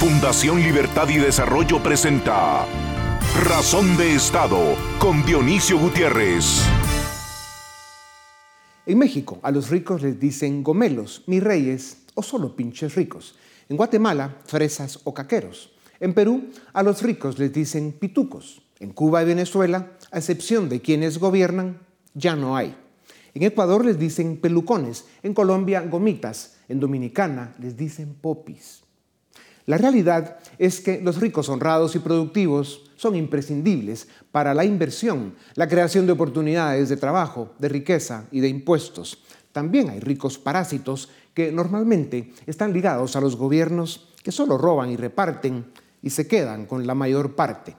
Fundación Libertad y Desarrollo presenta Razón de Estado con Dionisio Gutiérrez. En México a los ricos les dicen gomelos, mis reyes o solo pinches ricos. En Guatemala, fresas o caqueros. En Perú a los ricos les dicen pitucos. En Cuba y Venezuela, a excepción de quienes gobiernan, ya no hay. En Ecuador les dicen pelucones, en Colombia gomitas, en Dominicana les dicen popis. La realidad es que los ricos honrados y productivos son imprescindibles para la inversión, la creación de oportunidades de trabajo, de riqueza y de impuestos. También hay ricos parásitos que normalmente están ligados a los gobiernos que solo roban y reparten y se quedan con la mayor parte.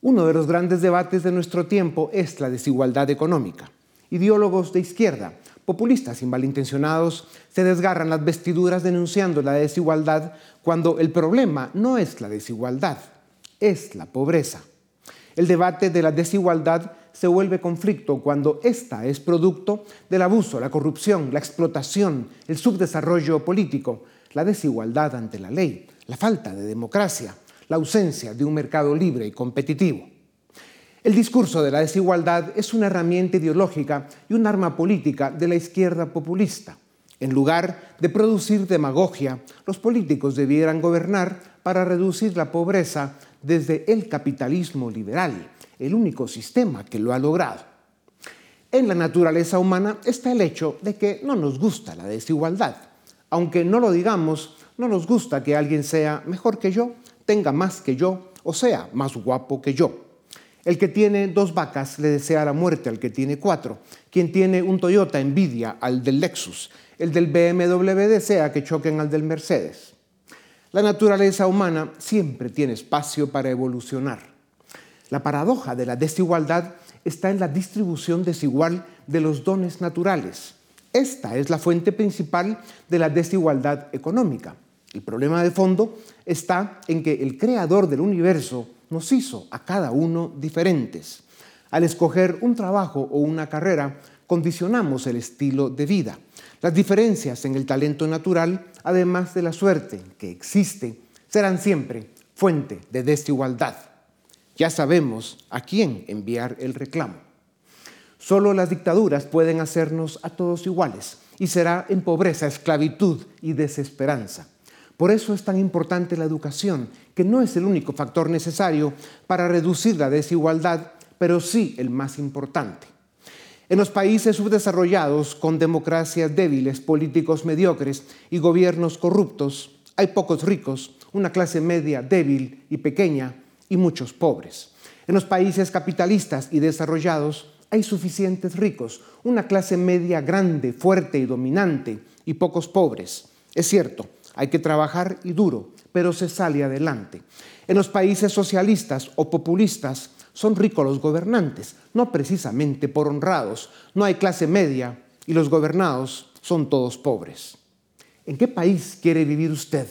Uno de los grandes debates de nuestro tiempo es la desigualdad económica. Ideólogos de izquierda, populistas y malintencionados se desgarran las vestiduras denunciando la desigualdad cuando el problema no es la desigualdad, es la pobreza. El debate de la desigualdad se vuelve conflicto cuando ésta es producto del abuso, la corrupción, la explotación, el subdesarrollo político, la desigualdad ante la ley, la falta de democracia, la ausencia de un mercado libre y competitivo. El discurso de la desigualdad es una herramienta ideológica y un arma política de la izquierda populista. En lugar de producir demagogia, los políticos debieran gobernar para reducir la pobreza desde el capitalismo liberal, el único sistema que lo ha logrado. En la naturaleza humana está el hecho de que no nos gusta la desigualdad. Aunque no lo digamos, no nos gusta que alguien sea mejor que yo, tenga más que yo o sea más guapo que yo. El que tiene dos vacas le desea la muerte al que tiene cuatro. Quien tiene un Toyota envidia al del Lexus. El del BMW desea que choquen al del Mercedes. La naturaleza humana siempre tiene espacio para evolucionar. La paradoja de la desigualdad está en la distribución desigual de los dones naturales. Esta es la fuente principal de la desigualdad económica. El problema de fondo está en que el creador del universo nos hizo a cada uno diferentes. Al escoger un trabajo o una carrera, condicionamos el estilo de vida. Las diferencias en el talento natural, además de la suerte que existe, serán siempre fuente de desigualdad. Ya sabemos a quién enviar el reclamo. Solo las dictaduras pueden hacernos a todos iguales y será en pobreza, esclavitud y desesperanza. Por eso es tan importante la educación, que no es el único factor necesario para reducir la desigualdad, pero sí el más importante. En los países subdesarrollados, con democracias débiles, políticos mediocres y gobiernos corruptos, hay pocos ricos, una clase media débil y pequeña y muchos pobres. En los países capitalistas y desarrollados hay suficientes ricos, una clase media grande, fuerte y dominante y pocos pobres. Es cierto, hay que trabajar y duro, pero se sale adelante. En los países socialistas o populistas son ricos los gobernantes, no precisamente por honrados. No hay clase media y los gobernados son todos pobres. ¿En qué país quiere vivir usted?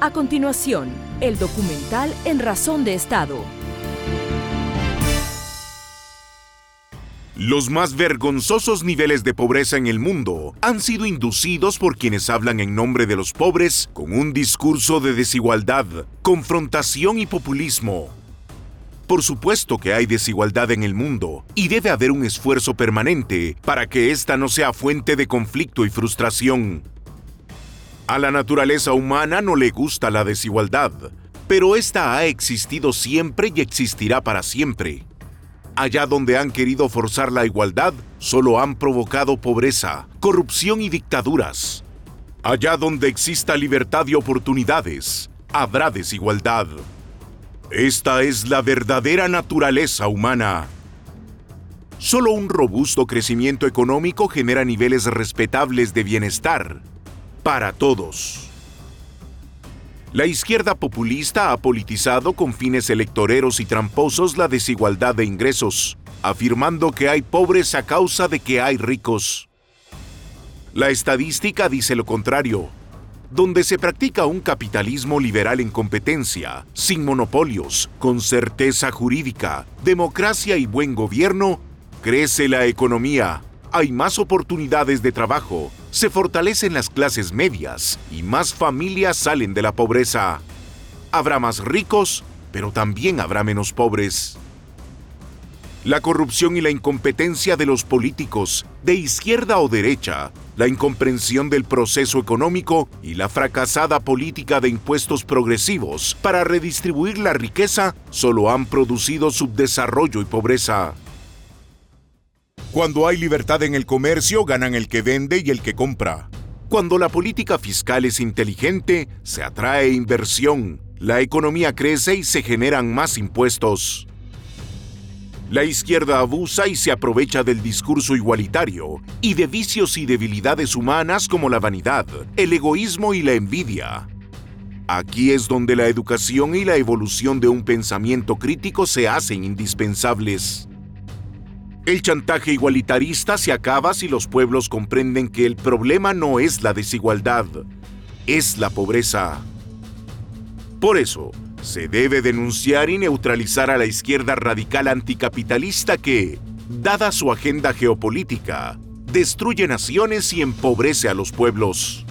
A continuación, el documental En Razón de Estado Los más vergonzosos niveles de pobreza en el mundo han sido inducidos por quienes hablan en nombre de los pobres con un discurso de desigualdad, confrontación y populismo. Por supuesto que hay desigualdad en el mundo y debe haber un esfuerzo permanente para que ésta no sea fuente de conflicto y frustración. A la naturaleza humana no le gusta la desigualdad, pero esta ha existido siempre y existirá para siempre. Allá donde han querido forzar la igualdad, solo han provocado pobreza, corrupción y dictaduras. Allá donde exista libertad y oportunidades, habrá desigualdad. Esta es la verdadera naturaleza humana. Solo un robusto crecimiento económico genera niveles respetables de bienestar para todos. La izquierda populista ha politizado con fines electoreros y tramposos la desigualdad de ingresos, afirmando que hay pobres a causa de que hay ricos. La estadística dice lo contrario. Donde se practica un capitalismo liberal en competencia, sin monopolios, con certeza jurídica, democracia y buen gobierno, crece la economía, hay más oportunidades de trabajo, se fortalecen las clases medias y más familias salen de la pobreza. Habrá más ricos, pero también habrá menos pobres. La corrupción y la incompetencia de los políticos, de izquierda o derecha, la incomprensión del proceso económico y la fracasada política de impuestos progresivos para redistribuir la riqueza solo han producido subdesarrollo y pobreza. Cuando hay libertad en el comercio, ganan el que vende y el que compra. Cuando la política fiscal es inteligente, se atrae inversión, la economía crece y se generan más impuestos. La izquierda abusa y se aprovecha del discurso igualitario y de vicios y debilidades humanas como la vanidad, el egoísmo y la envidia. Aquí es donde la educación y la evolución de un pensamiento crítico se hacen indispensables. El chantaje igualitarista se acaba si los pueblos comprenden que el problema no es la desigualdad, es la pobreza. Por eso, se debe denunciar y neutralizar a la izquierda radical anticapitalista que, dada su agenda geopolítica, destruye naciones y empobrece a los pueblos.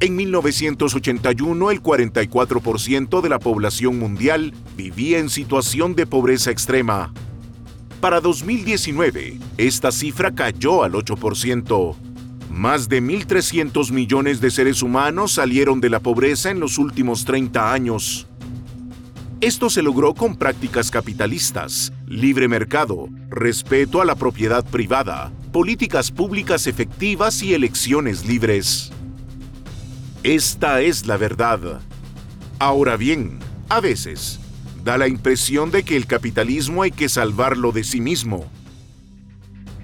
En 1981, el 44% de la población mundial vivía en situación de pobreza extrema. Para 2019, esta cifra cayó al 8%. Más de 1.300 millones de seres humanos salieron de la pobreza en los últimos 30 años. Esto se logró con prácticas capitalistas, libre mercado, respeto a la propiedad privada, políticas públicas efectivas y elecciones libres. Esta es la verdad. Ahora bien, a veces, da la impresión de que el capitalismo hay que salvarlo de sí mismo.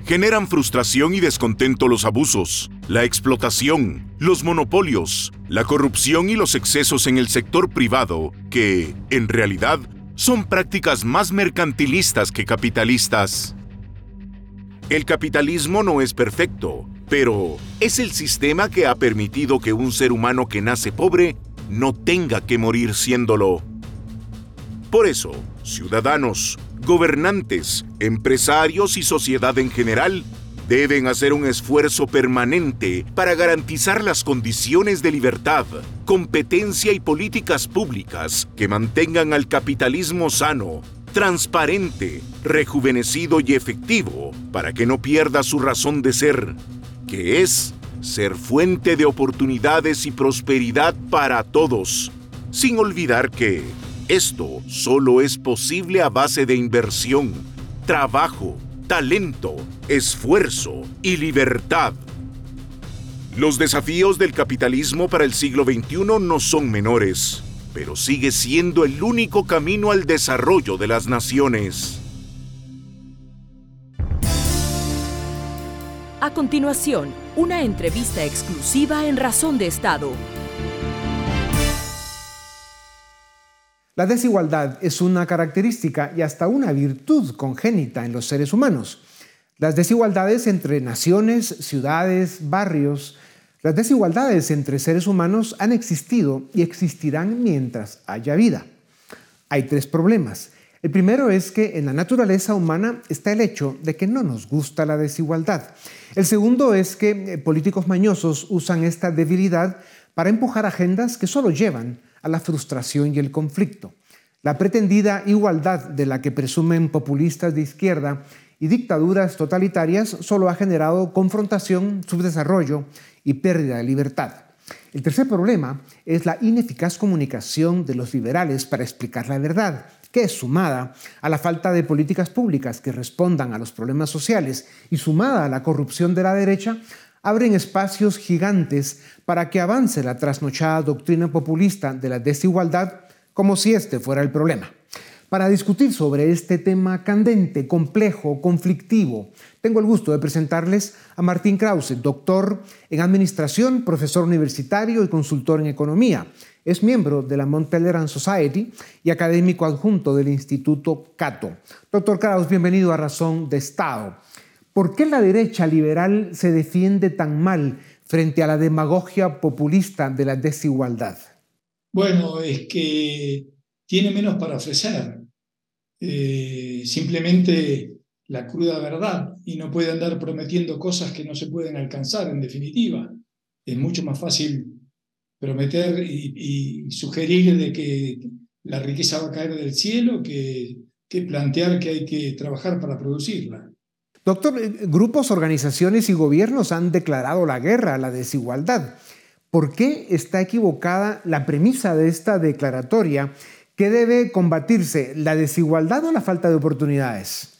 Generan frustración y descontento los abusos, la explotación, los monopolios, la corrupción y los excesos en el sector privado, que, en realidad, son prácticas más mercantilistas que capitalistas. El capitalismo no es perfecto, pero es el sistema que ha permitido que un ser humano que nace pobre no tenga que morir siéndolo. Por eso, ciudadanos, gobernantes, empresarios y sociedad en general deben hacer un esfuerzo permanente para garantizar las condiciones de libertad, competencia y políticas públicas que mantengan al capitalismo sano, transparente, rejuvenecido y efectivo para que no pierda su razón de ser, que es ser fuente de oportunidades y prosperidad para todos, sin olvidar que esto solo es posible a base de inversión, trabajo, talento, esfuerzo y libertad. Los desafíos del capitalismo para el siglo XXI no son menores, pero sigue siendo el único camino al desarrollo de las naciones. A continuación, una entrevista exclusiva en Razón de Estado La desigualdad es una característica y hasta una virtud congénita en los seres humanos. Las desigualdades entre naciones, ciudades, barrios, las desigualdades entre seres humanos han existido y existirán mientras haya vida. Hay tres problemas. El primero es que en la naturaleza humana está el hecho de que no nos gusta la desigualdad. El segundo es que eh, políticos mañosos usan esta debilidad para empujar agendas que solo llevan a la frustración y el conflicto. La pretendida igualdad de la que presumen populistas de izquierda y dictaduras totalitarias solo ha generado confrontación, subdesarrollo y pérdida de libertad. El tercer problema es la ineficaz comunicación de los liberales para explicar la verdad, que sumada a la falta de políticas públicas que respondan a los problemas sociales y sumada a la corrupción de la derecha, abren espacios gigantes para que avance la trasnochada doctrina populista de la desigualdad como si este fuera el problema. Para discutir sobre este tema candente, complejo, conflictivo, tengo el gusto de presentarles a Martín Krause, doctor en Administración, profesor universitario y consultor en Economía. Es miembro de la Mount Pelerin Society y académico adjunto del Instituto Cato. Doctor Krause, bienvenido a Razón de Estado. ¿Por qué la derecha liberal se defiende tan mal frente a la demagogia populista de la desigualdad? Bueno, es que tiene menos para ofrecer. Eh, simplemente la cruda verdad y no puede andar prometiendo cosas que no se pueden alcanzar, en definitiva. Es mucho más fácil prometer y, sugerir de que la riqueza va a caer del cielo que plantear que hay que trabajar para producirla. Doctor, eh, grupos, organizaciones y gobiernos han declarado la guerra a la desigualdad. ¿Por qué está equivocada la premisa de esta declaratoria? ¿Qué debe combatirse, la desigualdad o la falta de oportunidades?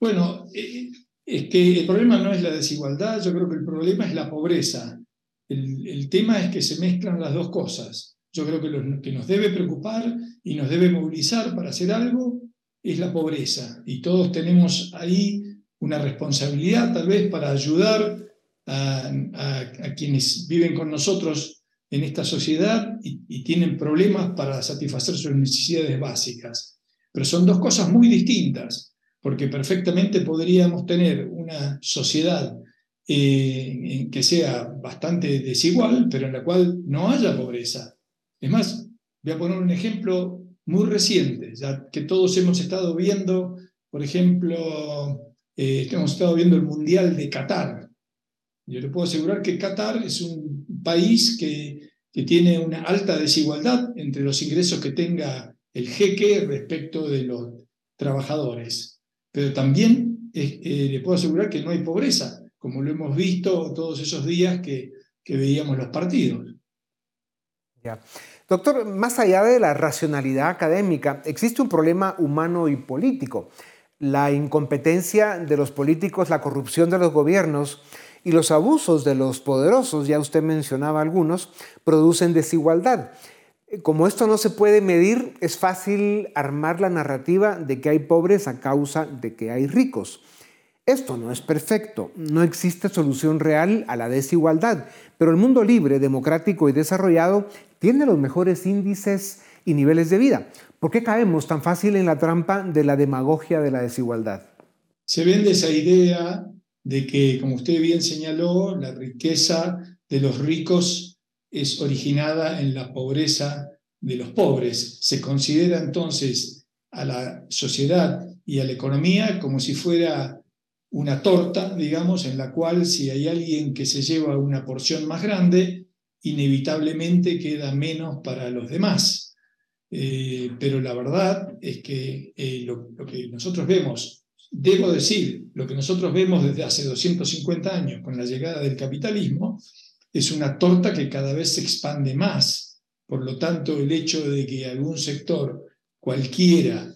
Bueno, eh, es que el problema no es la desigualdad, yo creo que el problema es la pobreza. El, tema es que se mezclan las dos cosas. Yo creo que lo que nos debe preocupar y nos debe movilizar para hacer algo es la pobreza. Y todos tenemos ahí una responsabilidad tal vez para ayudar a, quienes viven con nosotros en esta sociedad y, tienen problemas para satisfacer sus necesidades básicas. Pero son dos cosas muy distintas, porque perfectamente podríamos tener una sociedad eh, que sea bastante desigual, pero en la cual no haya pobreza. Es más, voy a poner un ejemplo muy reciente, ya que todos hemos estado viendo, por ejemplo, eh, hemos estado viendo el Mundial de Qatar. Yo le puedo asegurar que Qatar es un país que, que tiene una alta desigualdad entre los ingresos que tenga el jeque respecto de los trabajadores. Pero también eh, le puedo asegurar que no hay pobreza como lo hemos visto todos esos días que, veíamos los partidos. Doctor, más allá de la racionalidad académica, existe un problema humano y político. La incompetencia de los políticos, la corrupción de los gobiernos y los abusos de los poderosos, ya usted mencionaba algunos, producen desigualdad. Como esto no se puede medir, es fácil armar la narrativa de que hay pobres a causa de que hay ricos. Esto no es perfecto, no existe solución real a la desigualdad, pero el mundo libre, democrático y desarrollado tiene los mejores índices y niveles de vida. ¿Por qué caemos tan fácil en la trampa de la demagogia de la desigualdad? Se vende esa idea de que, como usted bien señaló, la riqueza de los ricos es originada en la pobreza de los pobres. Se considera entonces a la sociedad y a la economía como si fuera una torta, digamos, en la cual si hay alguien que se lleva una porción más grande, inevitablemente queda menos para los demás. Eh, pero la verdad es que eh, lo, que nosotros vemos, debo decir, lo que nosotros vemos desde hace 250 años con la llegada del capitalismo, es una torta que cada vez se expande más. Por lo tanto, el hecho de que algún sector cualquiera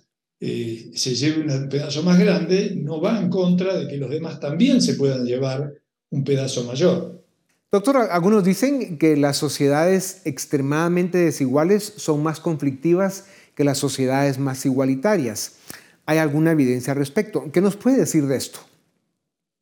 eh, se lleve un pedazo más grande, no va en contra de que los demás también se puedan llevar un pedazo mayor. Doctor, algunos dicen que las sociedades extremadamente desiguales son más conflictivas que las sociedades más igualitarias. ¿Hay alguna evidencia al respecto? ¿Qué nos puede decir de esto?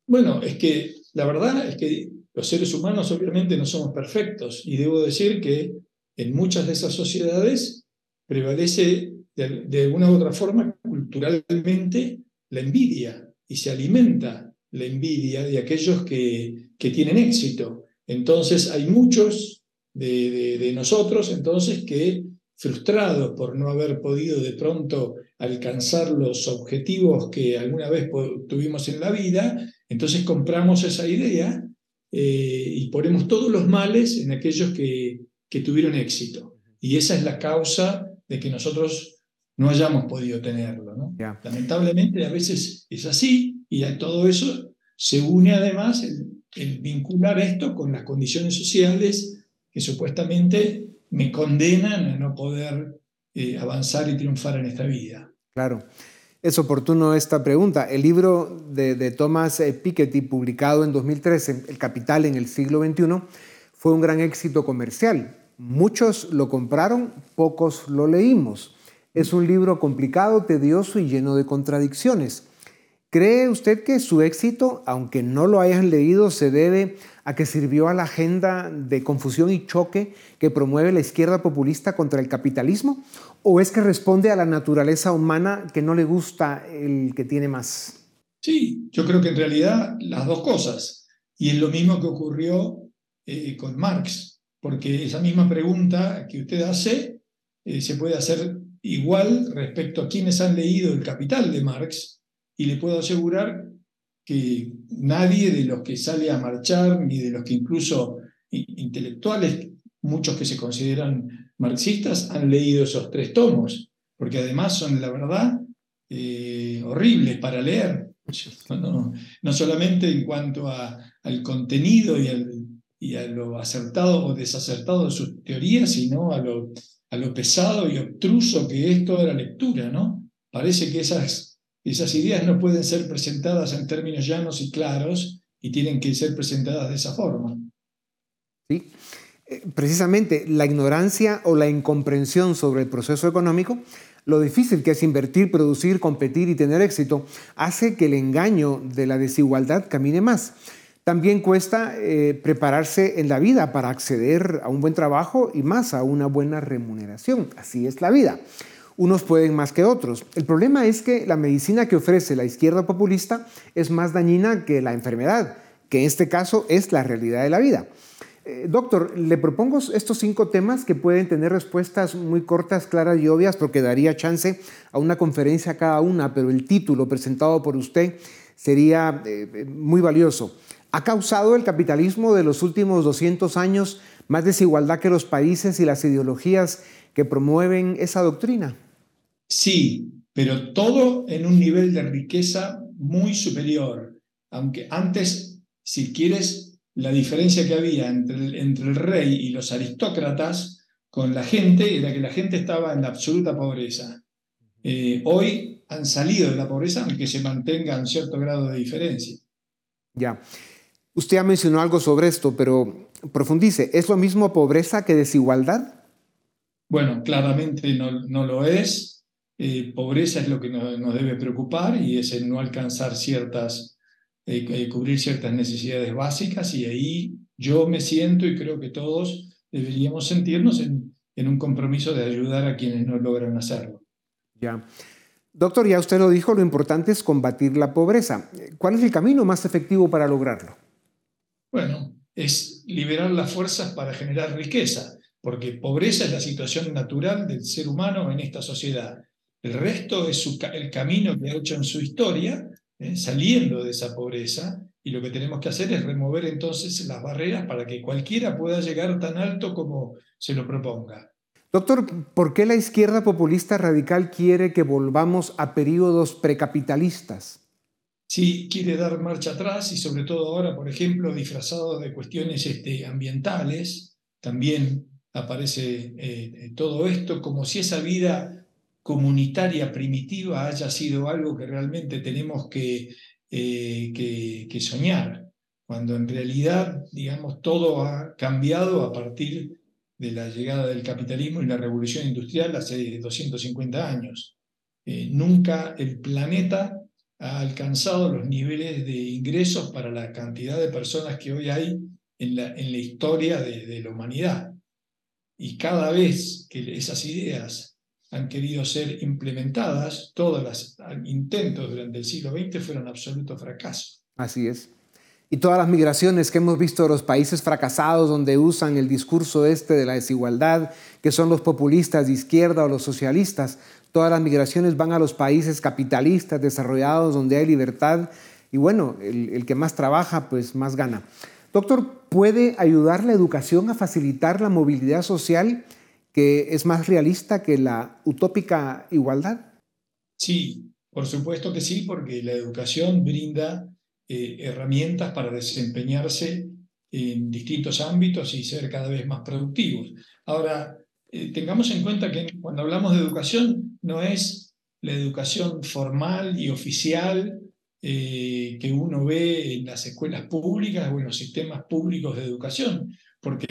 Bueno, es que la verdad es que los seres humanos obviamente no somos perfectos y debo decir que en muchas de esas sociedades prevalece de, alguna u otra forma, culturalmente, la envidia y se alimenta la envidia de aquellos que, que tienen éxito. Entonces hay muchos de, de, nosotros entonces que frustrados por no haber podido de pronto alcanzar los objetivos que alguna vez tuvimos en la vida, entonces compramos esa idea eh, y ponemos todos los males en aquellos que, que tuvieron éxito. Y esa es la causa de que nosotros no hayamos podido tenerlo. ¿no? Lamentablemente a veces es así y a todo eso se une además el, vincular esto con las condiciones sociales que supuestamente me condenan a no poder eh, avanzar y triunfar en esta vida. Claro. Es oportuno esta pregunta. El libro de, de Thomas eh, Piketty, publicado en 2013, El Capital en el siglo XXI, fue un gran éxito comercial. Muchos lo compraron, pocos lo leímos. Es un libro complicado, tedioso y lleno de contradicciones. ¿Cree usted que su éxito, aunque no lo hayan leído, se debe a que sirvió a la agenda de confusión y choque que promueve la izquierda populista contra el capitalismo? ¿O es que responde a la naturaleza humana que no le gusta el que tiene más? Sí, yo creo que en realidad las dos cosas. Y es lo mismo que ocurrió eh, con Marx, porque esa misma pregunta que usted hace eh, se puede hacer igual respecto a quienes han leído El Capital de Marx y le puedo asegurar que nadie de los que sale a marchar, ni de los que incluso intelectuales, muchos que se consideran marxistas, han leído esos tres tomos, porque además son, la verdad, eh, horribles para leer. No, solamente en cuanto al contenido y, a lo acertado o desacertado de sus teorías, sino a lo, a lo pesado y obtruso que es toda la lectura. ¿no? Parece que esas ideas no pueden ser presentadas en términos llanos y claros y tienen que ser presentadas de esa forma. Sí, eh, precisamente la ignorancia o la incomprensión sobre el proceso económico, lo difícil que es invertir, producir, competir y tener éxito, hace que el engaño de la desigualdad camine más. También cuesta eh, prepararse en la vida para acceder a un buen trabajo y más a una buena remuneración. Así es la vida unos pueden más que otros. El problema es que la medicina que ofrece la izquierda populista es más dañina que la enfermedad, que en este caso es la realidad de la vida. Eh, doctor, le propongo estos cinco temas que pueden tener respuestas muy cortas, claras y obvias, porque daría chance a una conferencia cada una, pero el título presentado por usted sería eh, muy valioso. ¿Ha causado el capitalismo de los últimos 200 años más desigualdad que los países y las ideologías que promueven esa doctrina? Sí, pero todo en un nivel de riqueza muy superior. Aunque antes, si quieres, la diferencia que había entre el, entre el rey y los aristócratas con la gente era que la gente estaba en la absoluta pobreza. Eh, hoy han salido de la pobreza, aunque se mantenga un cierto grado de diferencia. Ya. Usted ha mencionado algo sobre esto, pero profundice. ¿Es lo mismo pobreza que desigualdad? Bueno, claramente no, no lo es. Eh, pobreza es lo que nos, debe preocupar y es el no alcanzar ciertas, eh, eh, cubrir ciertas necesidades básicas y ahí yo me siento y creo que todos deberíamos sentirnos en, en un compromiso de ayudar a quienes no logran hacerlo. Ya. Doctor, ya usted lo dijo, lo importante es combatir la pobreza. ¿Cuál es el camino más efectivo para lograrlo? Bueno, es liberar las fuerzas para generar riqueza, porque pobreza es la situación natural del ser humano en esta sociedad. El resto es el camino que ha hecho en su historia, ¿eh? saliendo de esa pobreza, y lo que tenemos que hacer es remover entonces las barreras para que cualquiera pueda llegar tan alto como se lo proponga. Doctor, ¿por qué la izquierda populista radical quiere que volvamos a periodos precapitalistas? Sí, quiere dar marcha atrás y sobre todo ahora, por ejemplo, disfrazado de cuestiones este, ambientales, también aparece eh, todo esto como si esa vida comunitaria primitiva haya sido algo que realmente tenemos que, eh, que, soñar, cuando en realidad, digamos, todo ha cambiado a partir de la llegada del capitalismo y la revolución industrial hace 250 años. Eh, nunca el planeta ha alcanzado los niveles de ingresos para la cantidad de personas que hoy hay en la, en la historia de, de la humanidad. Y cada vez que esas ideas han querido ser implementadas, todos los intentos durante el siglo XX fueron absoluto fracaso. Así es. Y todas las migraciones que hemos visto de los países fracasados donde usan el discurso este de la desigualdad, que son los populistas de izquierda o los socialistas, todas las migraciones van a los países capitalistas, desarrollados, donde hay libertad. Y bueno, el, que más trabaja, pues más gana. Doctor, ¿puede ayudar la educación a facilitar la movilidad social? que es más realista que la utópica igualdad? Sí, por supuesto que sí, porque la educación brinda eh, herramientas para desempeñarse en distintos ámbitos y ser cada vez más productivos. Ahora, eh, tengamos en cuenta que cuando hablamos de educación no es la educación formal y oficial eh, que uno ve en las escuelas públicas o en los sistemas públicos de educación, porque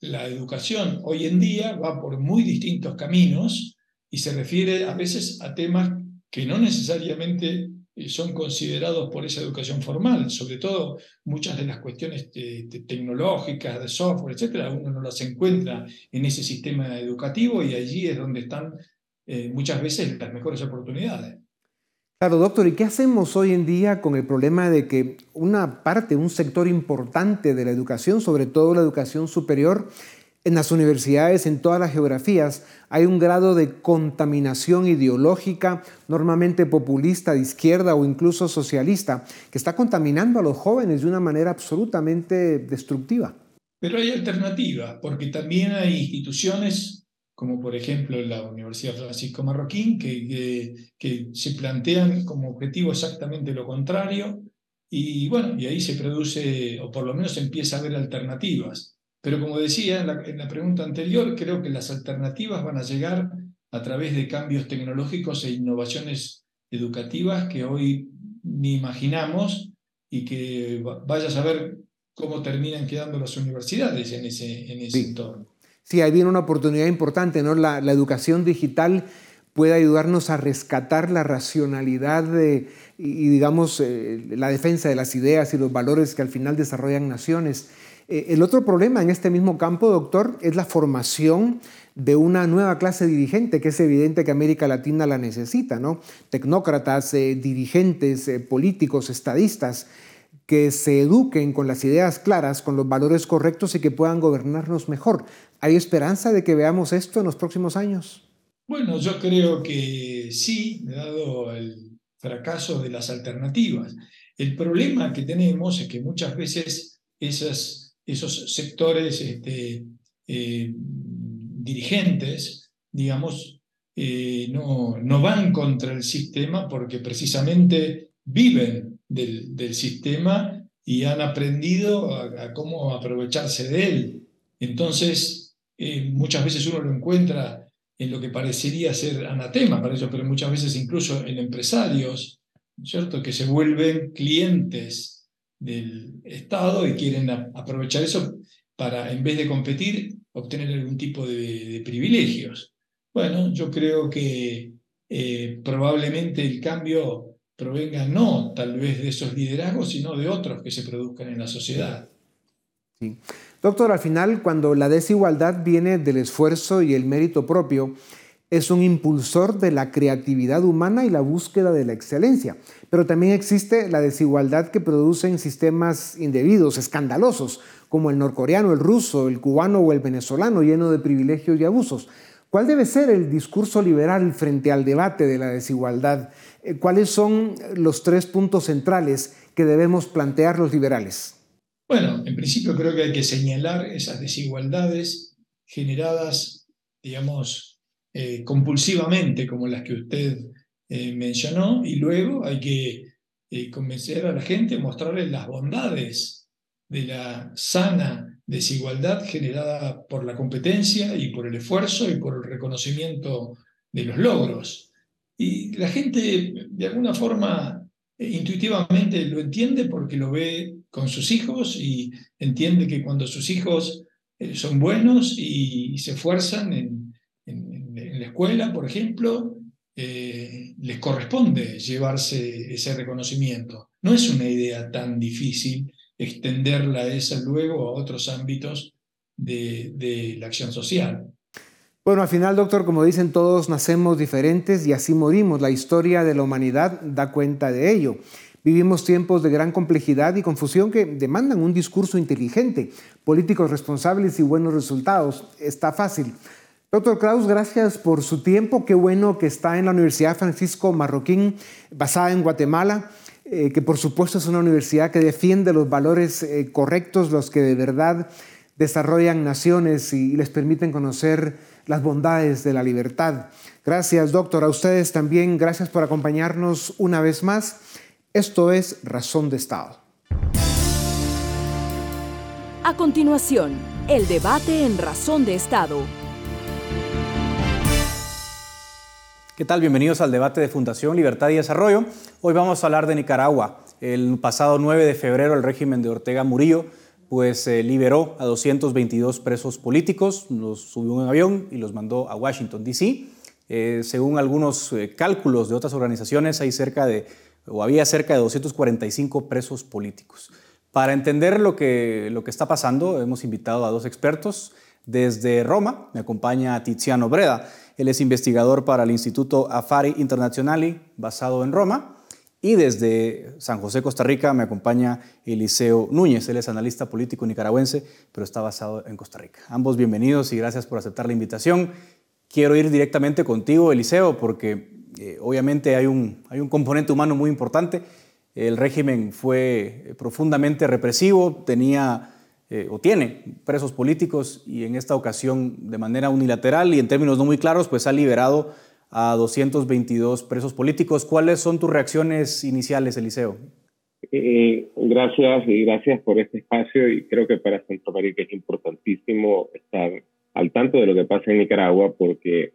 la, educación hoy en día va por muy distintos caminos y se refiere a veces a temas que no necesariamente son considerados por esa educación formal, sobre todo muchas de las cuestiones tecnológicas, de software, etcétera, uno no las encuentra en ese sistema educativo y allí es donde están eh, muchas veces las mejores oportunidades. Claro, doctor, ¿y qué hacemos hoy en día con el problema de que una parte, un sector importante de la educación, sobre todo la educación superior, En las universidades, en todas las geografías, hay un grado de contaminación ideológica, normalmente populista, de izquierda o incluso socialista, que está contaminando a los jóvenes de una manera absolutamente destructiva. Pero hay alternativas, porque también hay instituciones, como por ejemplo la Universidad Francisco Marroquín, que, que, se plantean como objetivo exactamente lo contrario, y bueno, y ahí se produce, o por lo menos empieza a ver alternativas. Pero como decía en la, en la pregunta anterior, creo que las alternativas van a llegar a través de cambios tecnológicos e innovaciones educativas que hoy ni imaginamos y que vaya a saber cómo terminan quedando las universidades en ese, en ese entorno. Sí, ahí viene una oportunidad importante, ¿no? La, la educación digital puede ayudarnos a rescatar la racionalidad de, y, digamos, eh, la defensa de las ideas y los valores que al final desarrollan naciones. Eh, el otro problema en este mismo campo, doctor, es la formación de una nueva clase dirigente, que es evidente que América Latina la necesita, ¿no? Tecnócratas, eh, dirigentes, políticos, estadistas que se eduquen con las ideas claras, con los valores correctos y que puedan gobernarnos mejor. ¿Hay esperanza de que veamos esto en los próximos años? Bueno, yo creo que sí, dado el fracaso de las alternativas. El problema que tenemos es que muchas veces esas, esos sectores este, eh, dirigentes, digamos, eh, no, no van contra el sistema porque precisamente viven del, sistema y han aprendido a, cómo aprovecharse de él. Entonces, eh, muchas veces uno lo encuentra en lo que parecería ser anatema para ellos, pero muchas veces incluso en empresarios, ¿cierto? Que se vuelven clientes del Estado y quieren aprovechar eso para, en vez de competir, obtener algún tipo de, privilegios. Bueno, yo creo que eh, probablemente el cambio provenga no tal vez de esos liderazgos, sino de otros que se produzcan en la sociedad. Sí. Doctor, al final, cuando la desigualdad viene del esfuerzo y el mérito propio, es un impulsor de la creatividad humana y la búsqueda de la excelencia. Pero también existe la desigualdad que producen sistemas indebidos, escandalosos, como el norcoreano, el ruso, el cubano o el venezolano, lleno de privilegios y abusos. ¿Cuál debe ser el discurso liberal frente al debate de la desigualdad? Eh, ¿Cuáles son los tres puntos centrales que debemos plantear los liberales? Bueno, en principio creo que hay que señalar esas desigualdades generadas, digamos, eh, compulsivamente, como las que usted eh, mencionó, y luego hay que convencer a la gente, mostrarles las bondades de la sana desigualdad generada por la competencia y por el esfuerzo y por el reconocimiento de los logros. Y la gente, de alguna forma, eh, intuitivamente lo entiende porque lo ve con sus hijos y entiende que cuando sus hijos eh, son buenos y, se esfuerzan en, escuela, por ejemplo, eh, les corresponde llevarse ese reconocimiento. No es una idea tan difícil extenderla esa luego a otros ámbitos de, la acción social. Bueno, al final, doctor, como dicen todos, nacemos diferentes y así morimos. La historia de la humanidad da cuenta de ello. Vivimos tiempos de gran complejidad y confusión que demandan un discurso inteligente, políticos responsables y buenos resultados. Está fácil. Doctor Kraus, gracias por su tiempo. Qué bueno que está en la Universidad Francisco Marroquín, basada en Guatemala. Eh, que por supuesto es una universidad que defiende los valores eh, correctos, los que de verdad desarrollan naciones y, les permiten conocer las bondades de la libertad. Gracias, doctor. A ustedes también, gracias por acompañarnos una vez más. Esto es Razón de Estado. A continuación, el debate en Razón de Estado ¿Qué tal? Bienvenidos al debate de Fundación Libertad y Desarrollo. Hoy vamos a hablar de Nicaragua. El pasado 9 de febrero el régimen de Ortega Murillo pues eh, liberó a 222 presos políticos, los subió en un avión y los mandó a Washington, D.C. Eh, según algunos eh, cálculos de otras organizaciones, hay cerca de, o había cerca de 245 presos políticos. Para entender lo que, lo que está pasando, hemos invitado a dos expertos. Desde Roma me acompaña Tiziano Breda. Él es investigador para el Instituto Affari Internazionali, basado en Roma. Y desde San José, Costa Rica, me acompaña Eliseo Núñez. Él es analista político nicaragüense, pero está basado en Costa Rica. Ambos bienvenidos y gracias por aceptar la invitación. Quiero ir directamente contigo, Eliseo, porque eh, obviamente hay un, hay un componente humano muy importante. El régimen fue profundamente represivo, tenía eh, o tiene presos políticos y en esta ocasión de manera unilateral y en términos no muy claros, pues ha liberado a 222 presos políticos. ¿Cuáles son tus reacciones iniciales, Eliseo? Eh, gracias y gracias por este espacio y creo que para Centroamérica es importantísimo estar al tanto de lo que pasa en Nicaragua porque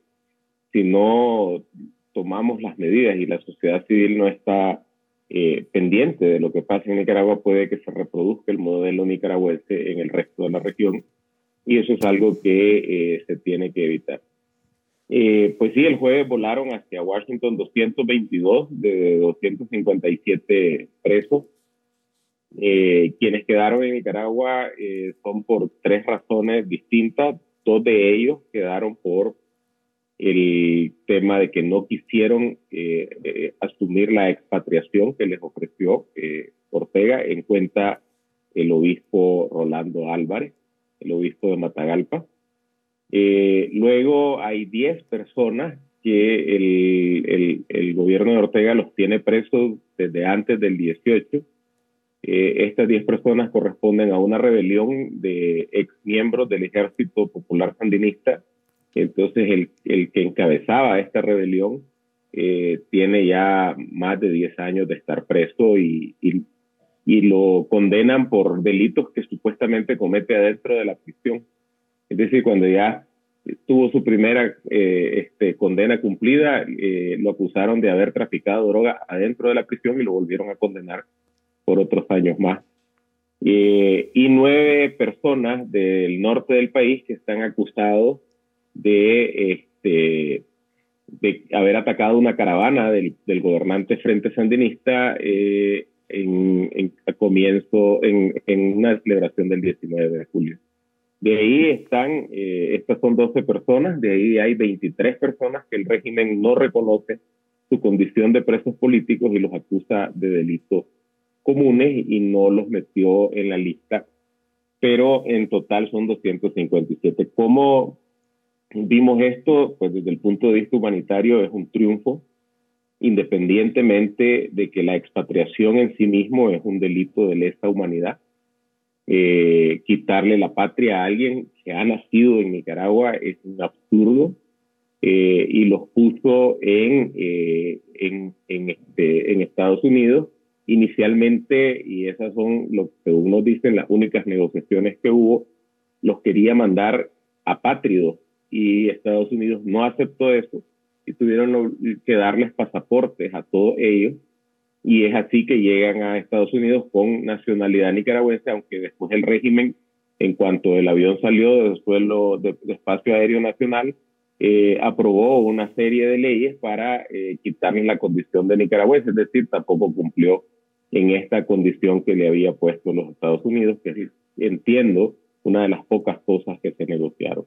si no tomamos las medidas y la sociedad civil no está eh, pendiente de lo que pasa en Nicaragua, puede que se reproduzca el modelo nicaragüense en el resto de la región y eso es algo que eh, se tiene que evitar. Eh, pues sí, el jueves volaron hacia Washington 222 de 257 presos. Eh, quienes quedaron en Nicaragua eh, son por tres razones distintas. Dos de ellos quedaron por el tema de que no quisieron asumir la expatriación que les ofreció Ortega en cuenta el obispo Rolando Álvarez, el obispo de Matagalpa. Eh, luego hay 10 personas que el, el, gobierno de Ortega los tiene presos desde antes del 18. Eh, estas 10 personas corresponden a una rebelión de ex miembros del Ejército Popular Sandinista. Entonces, el, el que encabezaba esta rebelión eh, tiene ya más de 10 años de estar preso y, y, lo condenan por delitos que supuestamente comete adentro de la prisión. Es decir, cuando ya tuvo su primera eh, este, condena cumplida, eh, lo acusaron de haber traficado droga adentro de la prisión y lo volvieron a condenar por otros años más. Y nueve personas del norte del país que están acusados de, este, de haber atacado una caravana del, del gobernante Frente Sandinista en, en, a comienzo, en, en una celebración del 19 de julio. De ahí están, eh, estas son 12 personas, de ahí hay 23 personas que el régimen no reconoce su condición de presos políticos y los acusa de delitos comunes y no los metió en la lista, pero en total son 257. ¿Cómo vimos esto? Pues desde el punto de vista humanitario es un triunfo, independientemente de que la expatriación en sí mismo es un delito de lesa humanidad eh, quitarle la patria a alguien que ha nacido en Nicaragua es un absurdo eh, y los puso en, eh, en, en, este, en Estados Unidos inicialmente, y esas son lo que uno dicen las únicas negociaciones que hubo, los quería mandar apátridos y Estados Unidos no aceptó eso y tuvieron que darles pasaportes a todos ellos y es así que llegan a Estados Unidos con nacionalidad nicaragüense, aunque después el régimen, en cuanto el avión salió del suelo de, espacio aéreo nacional, eh, aprobó una serie de leyes para eh, quitarles la condición de nicaragüense, es decir, tampoco cumplió en esta condición que le había puesto los Estados Unidos, que entiendo una de las pocas cosas que se negociaron.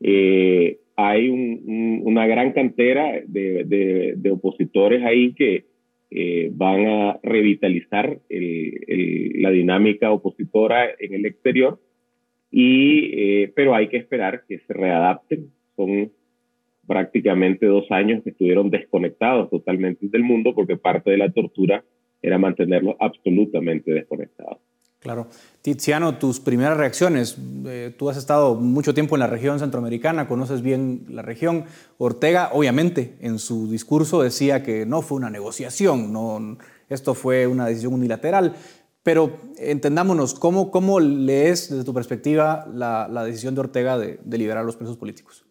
Eh, hay una gran cantera de, opositores ahí que eh, van a revitalizar la dinámica opositora en el exterior, eh, pero hay que esperar que se readapten. Son prácticamente dos años que estuvieron desconectados totalmente del mundo porque parte de la tortura era mantenerlos absolutamente desconectados. Claro. Tiziano, tus primeras reacciones. Eh, tú has estado mucho tiempo en la región centroamericana, conoces bien la región. Ortega, obviamente, en su discurso decía que no fue una negociación, no, esto fue una decisión unilateral. Pero entendámonos, ¿cómo, cómo lees desde tu perspectiva la, decisión de Ortega de, de liberar a los presos políticos?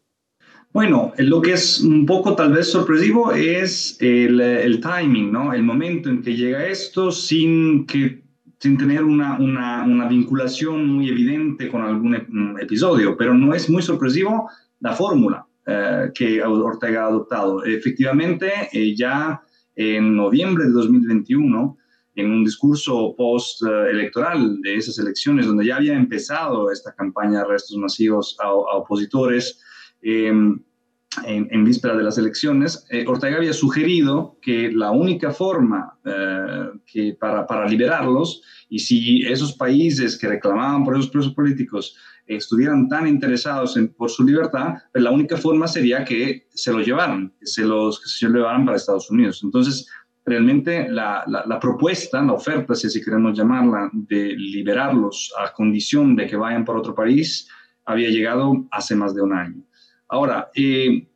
Bueno, lo que es un poco tal vez sorpresivo es el, el timing, ¿no? El momento en que llega esto sin que sin tener una, una, vinculación muy evidente con algún episodio, pero no es muy sorpresivo la fórmula eh, que Ortega ha adoptado. Efectivamente, eh, ya en noviembre de 2021, en un discurso post-electoral de esas elecciones, donde ya había empezado esta campaña de arrestos masivos a, opositores, eh, en, víspera de las elecciones, eh, Ortega había sugerido que la única forma eh, que para, para, liberarlos, y si esos países que reclamaban por esos presos políticos estuvieran tan interesados en, por su libertad, pues la única forma sería que se los llevaran, que se los, que se llevaran para Estados Unidos. Entonces, realmente la, la, la, propuesta, la oferta, si así queremos llamarla, de liberarlos a condición de que vayan por otro país, había llegado hace más de un año. Ahora, eh,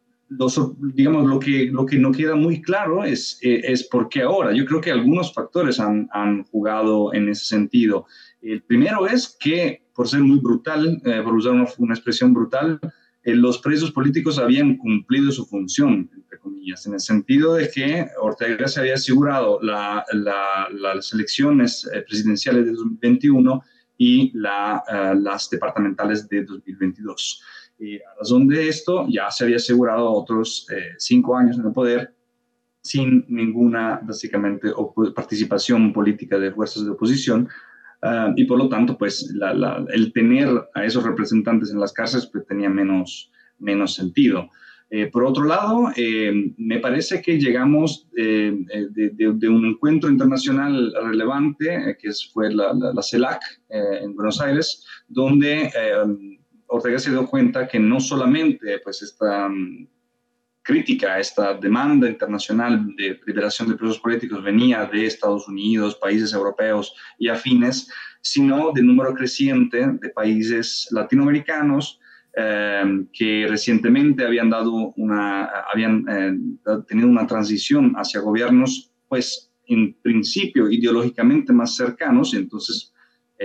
digamos, lo que, lo que no queda muy claro es, eh, es por qué ahora. Yo creo que algunos factores han, han, jugado en ese sentido. El primero es que, por ser muy brutal, eh, por usar una, una expresión brutal, los presos políticos habían cumplido su función, entre comillas, en el sentido de que Ortega se había asegurado la, la, las elecciones presidenciales de 2021 y las departamentales de 2022. Y a razón de esto, ya se había asegurado otros eh, cinco años en el poder sin ninguna, básicamente, participación política de fuerzas de oposición. Ah, y por lo tanto, pues el tener a esos representantes en las cárceles pues, tenía menos, menos sentido. Eh, por otro lado, eh, me parece que llegamos de, de, un encuentro internacional relevante, que fue la, la, la CELAC en Buenos Aires, donde Ortega se dio cuenta que no solamente pues, esta mm, crítica, esta demanda internacional de liberación de presos políticos venía de Estados Unidos, países europeos y afines, sino de número creciente de países latinoamericanos eh, que recientemente habían dado una, habían eh, tenido una transición hacia gobiernos, pues en principio ideológicamente más cercanos, entonces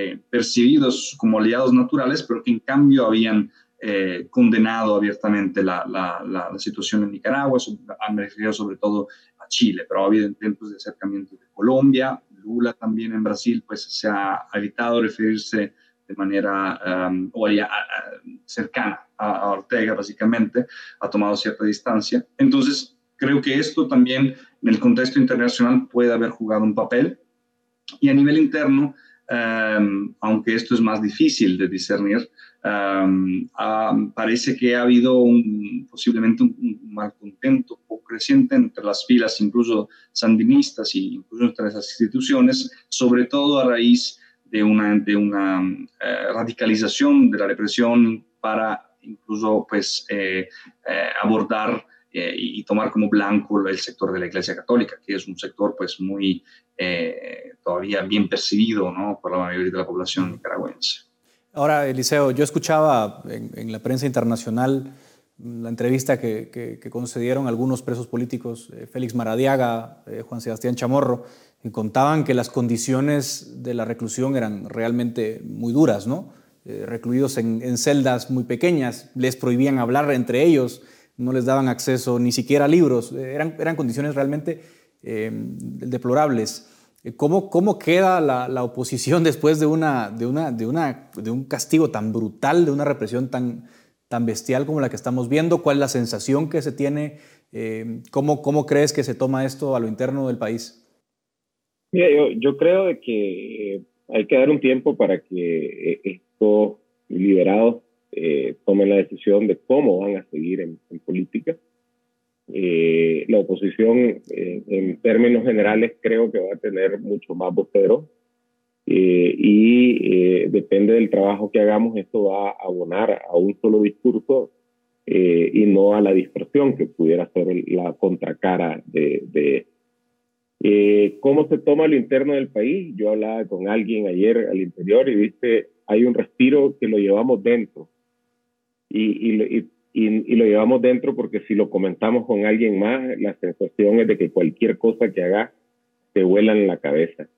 eh, percibidos como aliados naturales, pero que en cambio habían eh, condenado abiertamente la, situación en Nicaragua, han referido sobre todo a Chile, pero ha habido intentos de acercamiento de Colombia, Lula también en Brasil, pues se ha evitado referirse de manera um, o cercana a, Ortega, básicamente, ha tomado cierta distancia. Entonces, creo que esto también en el contexto internacional puede haber jugado un papel. Y a nivel interno, Em, aunque esto es más difícil de discernir, em, parece que ha habido un, posiblemente un, malcontento poco creciente entre las filas, incluso sandinistas y incluso entre esas instituciones, sobre todo a raíz de una, de una eh, radicalización de la represión para incluso pues, eh, eh, abordar y tomar como blanco el sector de la Iglesia Católica, que es un sector pues muy eh, todavía bien percibido ¿no? por la mayoría de la población nicaragüense. Ahora, Eliseo, yo escuchaba en, la prensa internacional la entrevista que, concedieron algunos presos políticos, eh, Félix Maradiaga, eh, Juan Sebastián Chamorro, y contaban que las condiciones de la reclusión eran realmente muy duras, ¿no? recluidos en, celdas muy pequeñas, les prohibían hablar entre ellos, no les daban acceso ni siquiera a libros, eran, eran condiciones realmente Em, deplorables. ¿Cómo, ¿Cómo queda la, la, oposición después de, una, de, una, de, una, de un castigo tan brutal, de una represión tan, tan bestial como la que estamos viendo? ¿Cuál es la sensación que se tiene? Eh, ¿cómo, ¿Cómo crees que se toma esto a lo interno del país? Mira, yo, yo creo de que eh, hay que dar un tiempo para que eh, estos liberados eh, tomen la decisión de cómo van a seguir en, en política. Eh, la oposición, eh, en términos generales, creo que va a tener mucho más vocero eh, y depende del trabajo que hagamos, esto va a abonar a un solo discurso y no a la dispersión que pudiera ser la contracara de, de cómo se toma lo interno del país. Yo hablaba con alguien ayer al interior y dice, hay un respiro que lo llevamos dentro. Y, y, y y, lo llevamos dentro porque si lo comentamos con alguien más, la sensación es de que cualquier cosa que haga te vuela en la cabeza.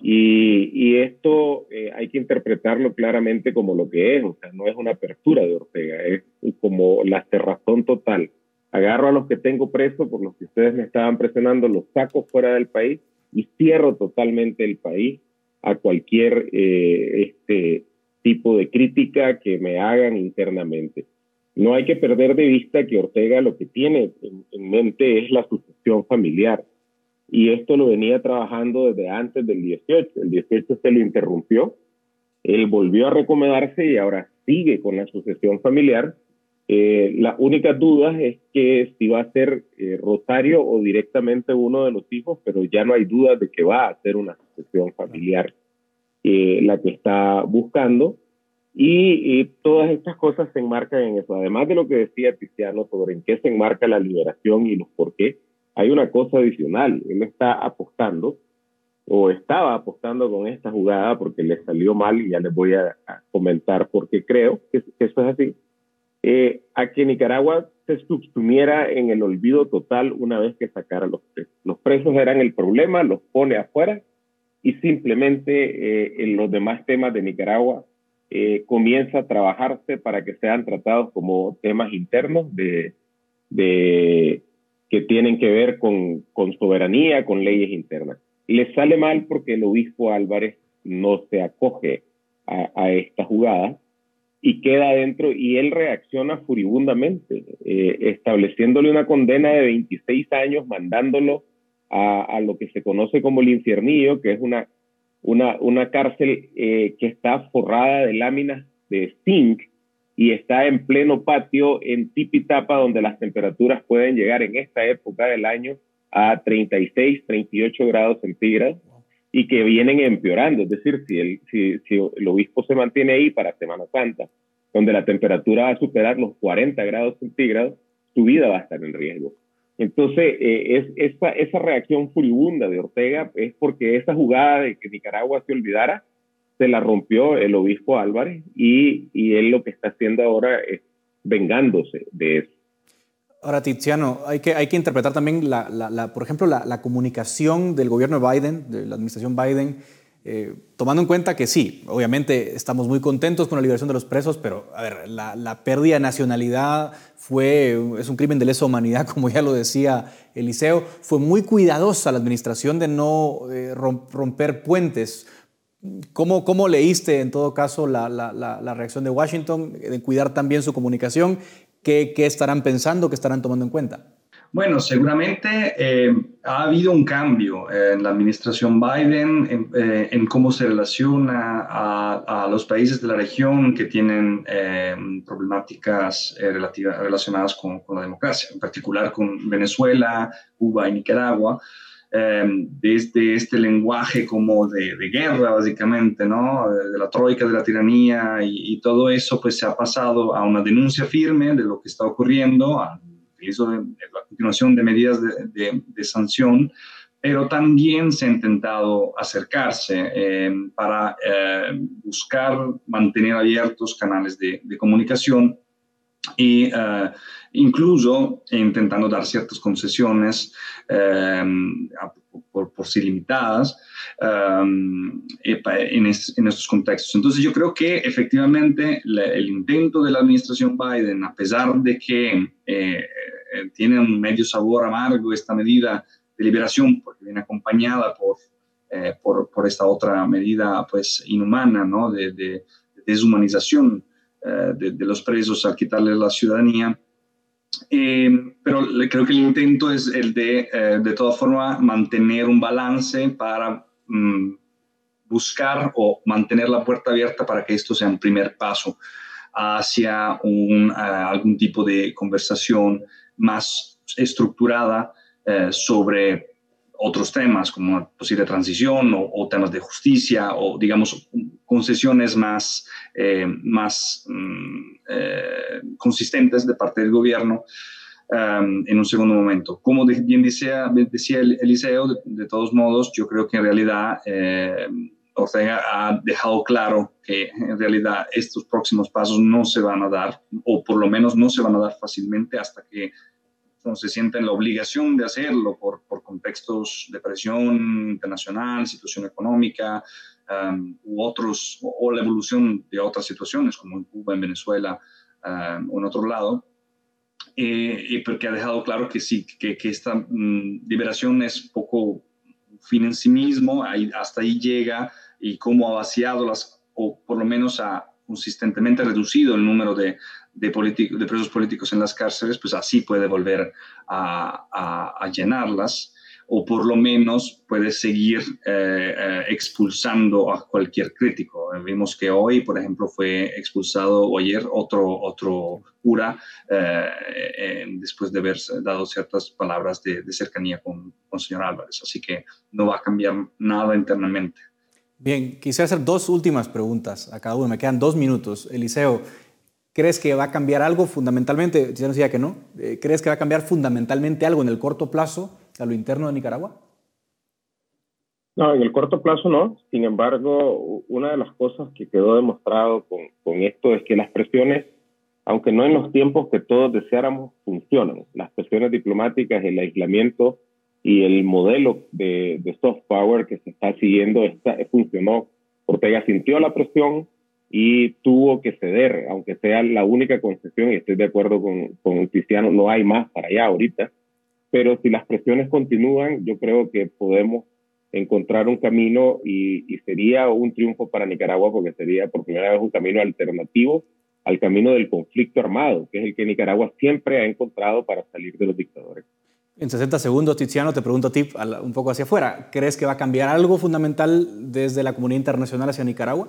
Y esto eh, hay que interpretarlo claramente como lo que es, o sea, no es una apertura de Ortega, es como la cerrazón total. Agarro a los que tengo presos por los que ustedes me estaban presionando, los saco fuera del país y cierro totalmente el país a cualquier eh, este tipo de crítica que me hagan internamente. No hay que perder de vista que Ortega lo que tiene en, mente es la sucesión familiar. Y esto lo venía trabajando desde antes del 18. El 18 se lo interrumpió. Él volvió a recomendarse y ahora sigue con la sucesión familiar. Eh, la única duda es que si va a ser eh, Rosario o directamente uno de los hijos, pero ya no hay duda de que va a ser una sucesión familiar eh, la que está buscando. Y, todas estas cosas se enmarcan en eso. Además de lo que decía Tiziano sobre en qué se enmarca la liberación y los por qué, hay una cosa adicional. Él está apostando o estaba apostando con esta jugada porque le salió mal y ya les voy a, comentar por qué creo que, eso es así, eh, a que Nicaragua se subsumiera en el olvido total una vez que sacara los presos. Los presos eran el problema, los pone afuera y simplemente eh, en los demás temas de Nicaragua eh, comienza a trabajarse para que sean tratados como temas internos de, de que tienen que ver con, con soberanía, con leyes internas. Le sale mal porque el obispo Álvarez no se acoge a, esta jugada y queda adentro y él reacciona furibundamente, eh, estableciéndole una condena de 26 años, mandándolo a, lo que se conoce como el infiernillo, que es una, una, una cárcel eh, que está forrada de láminas de zinc y está en pleno patio en Tipitapa, donde las temperaturas pueden llegar en esta época del año a 36, 38 grados centígrados y que vienen empeorando. Es decir, si el, si, si el obispo se mantiene ahí para Semana Santa, donde la temperatura va a superar los 40 grados centígrados, su vida va a estar en riesgo. Entonces, eh, es, esa, esa reacción furibunda de Ortega es porque esa jugada de que Nicaragua se olvidara, se la rompió el obispo Álvarez y, y él lo que está haciendo ahora es vengándose de eso. Ahora, Tiziano, hay que, hay que interpretar también, la, la, por ejemplo, la, comunicación del gobierno de Biden, de la administración Biden, eh, tomando en cuenta que sí, obviamente estamos muy contentos con la liberación de los presos, pero a ver, la, pérdida de nacionalidad fue, es un crimen de lesa humanidad, como ya lo decía Eliseo, fue muy cuidadosa la administración de no eh, romper puentes. ¿Cómo, ¿Cómo, leíste en todo caso la, la, reacción de Washington, de cuidar también su comunicación ¿Qué, estarán pensando, qué estarán tomando en cuenta? Bueno, seguramente eh, ha habido un cambio en la administración Biden en, eh, cómo se relaciona a, los países de la región que tienen eh, problemáticas relacionadas con, la democracia, en particular con Venezuela, Cuba y Nicaragua. Desde este lenguaje como de, guerra, básicamente, ¿no? De la troika, de la tiranía y, todo eso, pues se ha pasado a una denuncia firme de lo que está ocurriendo, la continuación de medidas de, de, sanción, pero también se ha intentado acercarse em, para em, buscar mantener abiertos canales de, comunicación y uh, incluso intentando dar ciertas concesiones um, por, sí limitadas um, en, en, estos contextos. Entonces yo creo que efectivamente la, el intento de la administración Biden, a pesar de que eh, tiene un medio sabor amargo esta medida de liberación, porque viene acompañada por, eh, por, por, esta otra medida pues inhumana, ¿no? de, de, de deshumanización eh, de, los presos al quitarle la ciudadanía. Eh, pero creo que el intento es el de, eh, de todas formas, mantener un balance para mm, buscar o mantener la puerta abierta para que esto sea un primer paso hacia un, algún tipo de conversación más estructurada sobre otros temas como posible transición o, temas de justicia o, digamos, concesiones más, eh, más mm, eh, consistentes de parte del gobierno um, en un segundo momento. Como bien decía, decía Eliseo, de, de, todos modos, yo creo que en realidad eh, Ortega ha dejado claro que en realidad estos próximos pasos no se van a dar, o por lo menos no se van a dar fácilmente hasta que se sienten la obligación de hacerlo por, por contextos de presión internacional, situación económica um, u otros, o, la evolución de otras situaciones como en Cuba, en Venezuela um, o en otro lado. Eh, y porque ha dejado claro que sí, que, que esta mm, liberación es poco fin en sí mismo, ahí, hasta ahí llega y cómo ha vaciado las, o por lo menos ha consistentemente reducido el número de, de, de presos políticos en las cárceles, pues así puede volver a, llenarlas. o por lo menos puede seguir eh, eh, expulsando a cualquier crítico. Vimos que hoy, por ejemplo, fue expulsado ayer otro, otro cura eh, después de haber dado ciertas palabras de, cercanía con, con señor Álvarez. Así que no va a cambiar nada internamente. Bien, quisiera hacer dos últimas preguntas a cada uno. Me quedan dos minutos. Eliseo, ¿crees que va a cambiar algo fundamentalmente? Ya decía que no. ¿Crees que va a cambiar fundamentalmente algo en el corto plazo a lo interno de Nicaragua? No, en el corto plazo no. Sin embargo, una de las cosas que quedó demostrado con, con esto es que las presiones, aunque no en los tiempos que todos deseáramos, funcionan. Las presiones diplomáticas, el aislamiento y el modelo de, de soft power que se está siguiendo está, funcionó. Ortega sintió la presión y tuvo que ceder, aunque sea la única concesión, y estoy de acuerdo con, con Cristiano, no hay más para allá ahorita pero si las presiones continúan, yo creo que podemos encontrar un camino y, sería un triunfo para Nicaragua porque sería por primera vez un camino alternativo al camino del conflicto armado, que es el que Nicaragua siempre ha encontrado para salir de los dictadores. En 60 segundos, Tiziano, te pregunto a ti un poco hacia afuera. ¿Crees que va a cambiar algo fundamental desde la comunidad internacional hacia Nicaragua?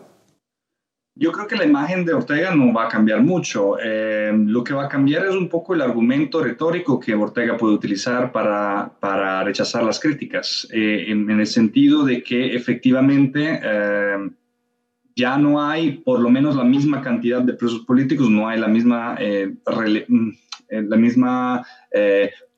Yo creo que la imagen de Ortega no va a cambiar mucho. Eh, lo que va a cambiar es un poco el argumento retórico que Ortega puede utilizar para, para rechazar las críticas, eh, en, el sentido de que efectivamente eh, ya no hay por lo menos la misma cantidad de presos políticos, no hay la misma, mm, la misma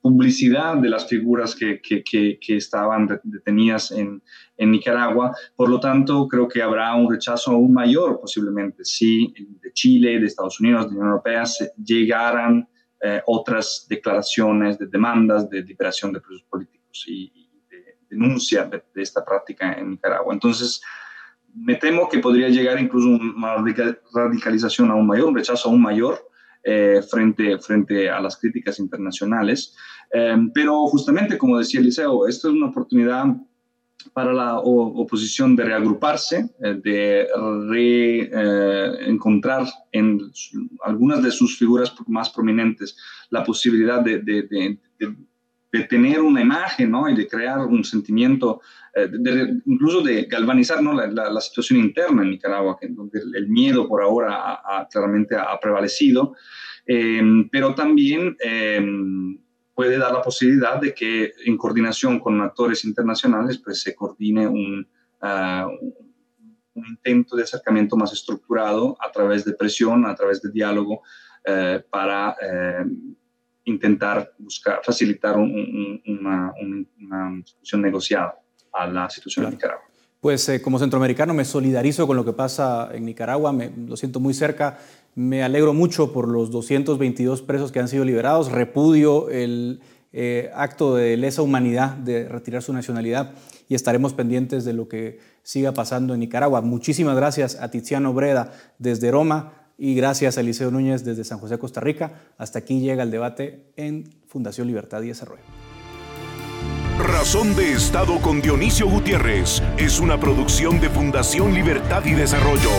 publicidad de las figuras que, que, que, estaban detenidas en, en, Nicaragua. Por lo tanto, creo que habrá un rechazo aún mayor posiblemente si de Chile, de Estados Unidos, de la Unión Europea llegaran eh, otras declaraciones de demandas de liberación de presos políticos y, de denuncia de, esta práctica en Nicaragua. Entonces, me temo que podría llegar incluso una radicalización aún mayor, un rechazo aún mayor eh, frente, frente a las críticas internacionales. Eh, pero justamente, como decía Eliseo, esto es una oportunidad para la oposición de reagruparse, eh, de reencontrar en algunas de sus figuras más prominentes la posibilidad de, de, de, de tener una imagen ¿no? y de crear un sentimiento, incluso de galvanizar ¿no? la, la, situación interna en Nicaragua, donde el, miedo por ahora ha, claramente ha, prevalecido, eh, pero también eh, puede dar la posibilidad de que en coordinación con actores internacionales pues, se coordine un, uh, un intento de acercamiento más estructurado a través de presión, a través de diálogo, uh, para intentar buscar, facilitar una, una, solución negociada a la situación en Nicaragua. Pues eh, como centroamericano me solidarizo con lo que pasa en Nicaragua, me, lo siento muy cerca, me alegro mucho por los 222 presos que han sido liberados, repudio el eh, acto de lesa humanidad de retirar su nacionalidad y estaremos pendientes de lo que siga pasando en Nicaragua. Muchísimas gracias a Tiziano Breda desde Roma y gracias a Eliseo Núñez desde San José, Costa Rica. Hasta aquí llega el debate en Fundación Libertad y Desarrollo. Razón de Estado con Dionisio Gutiérrez es una producción de Fundación Libertad y Desarrollo.